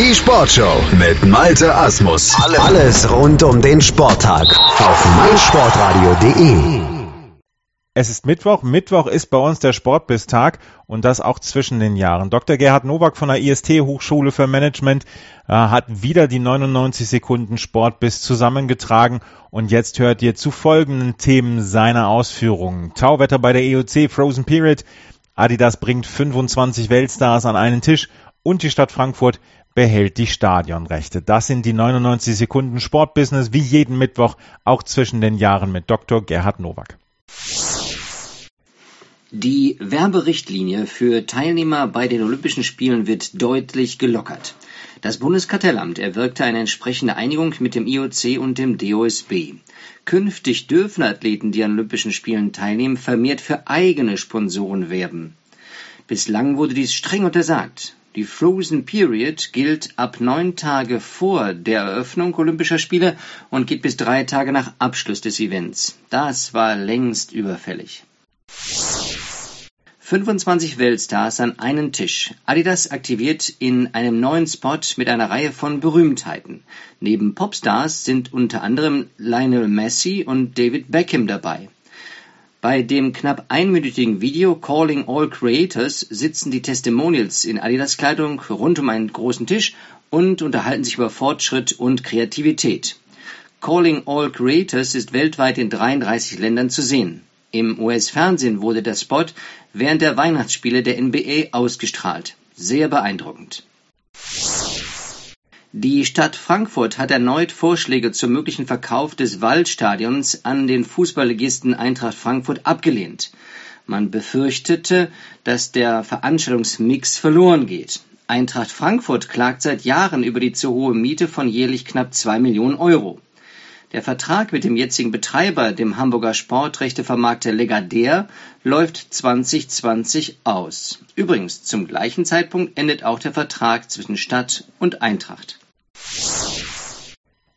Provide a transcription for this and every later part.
Die Sportshow mit Malte Asmus. Alles rund um den Sporttag auf meinsportradio.de. Es ist Mittwoch. Mittwoch ist bei uns der Sportbistag und das auch zwischen den Jahren. Dr. Gerhard Nowak von der IST Hochschule für Management äh, hat wieder die 99 Sekunden Sportbiss zusammengetragen und jetzt hört ihr zu folgenden Themen seine Ausführungen. Tauwetter bei der EOC Frozen Period. Adidas bringt 25 Weltstars an einen Tisch und die Stadt Frankfurt behält die Stadionrechte. Das sind die 99 Sekunden Sportbusiness wie jeden Mittwoch auch zwischen den Jahren mit Dr. Gerhard Nowak. Die Werberichtlinie für Teilnehmer bei den Olympischen Spielen wird deutlich gelockert. Das Bundeskartellamt erwirkte eine entsprechende Einigung mit dem IOC und dem DOSB. Künftig dürfen Athleten, die an Olympischen Spielen teilnehmen, vermehrt für eigene Sponsoren werben. Bislang wurde dies streng untersagt. Die Frozen Period gilt ab neun Tage vor der Eröffnung Olympischer Spiele und geht bis drei Tage nach Abschluss des Events. Das war längst überfällig. 25 Weltstars an einen Tisch. Adidas aktiviert in einem neuen Spot mit einer Reihe von Berühmtheiten. Neben Popstars sind unter anderem Lionel Messi und David Beckham dabei. Bei dem knapp einminütigen Video Calling All Creators sitzen die Testimonials in Adidas-Kleidung rund um einen großen Tisch und unterhalten sich über Fortschritt und Kreativität. Calling All Creators ist weltweit in 33 Ländern zu sehen. Im US-Fernsehen wurde der Spot während der Weihnachtsspiele der NBA ausgestrahlt. Sehr beeindruckend. Die Stadt Frankfurt hat erneut Vorschläge zum möglichen Verkauf des Waldstadions an den Fußballligisten Eintracht Frankfurt abgelehnt. Man befürchtete, dass der Veranstaltungsmix verloren geht. Eintracht Frankfurt klagt seit Jahren über die zu hohe Miete von jährlich knapp zwei Millionen Euro. Der Vertrag mit dem jetzigen Betreiber, dem Hamburger Sportrechtevermarkter Legadär, läuft 2020 aus. Übrigens, zum gleichen Zeitpunkt endet auch der Vertrag zwischen Stadt und Eintracht.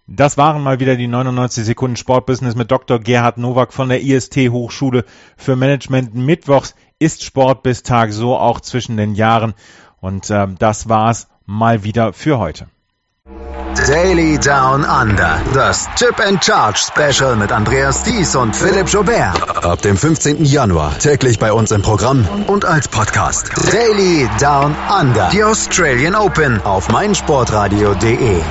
Das waren mal wieder die 99 Sekunden Sportbusiness mit Dr. Gerhard Nowak von der IST Hochschule für Management. Mittwochs ist Sportbistag, so auch zwischen den Jahren. Und äh, das war's mal wieder für heute. Daily Down Under. Das Chip and Charge Special mit Andreas Thies und Philipp Jobert. Ab dem 15. Januar täglich bei uns im Programm und als Podcast. Daily Down Under. Die Australian Open auf meinsportradio.de.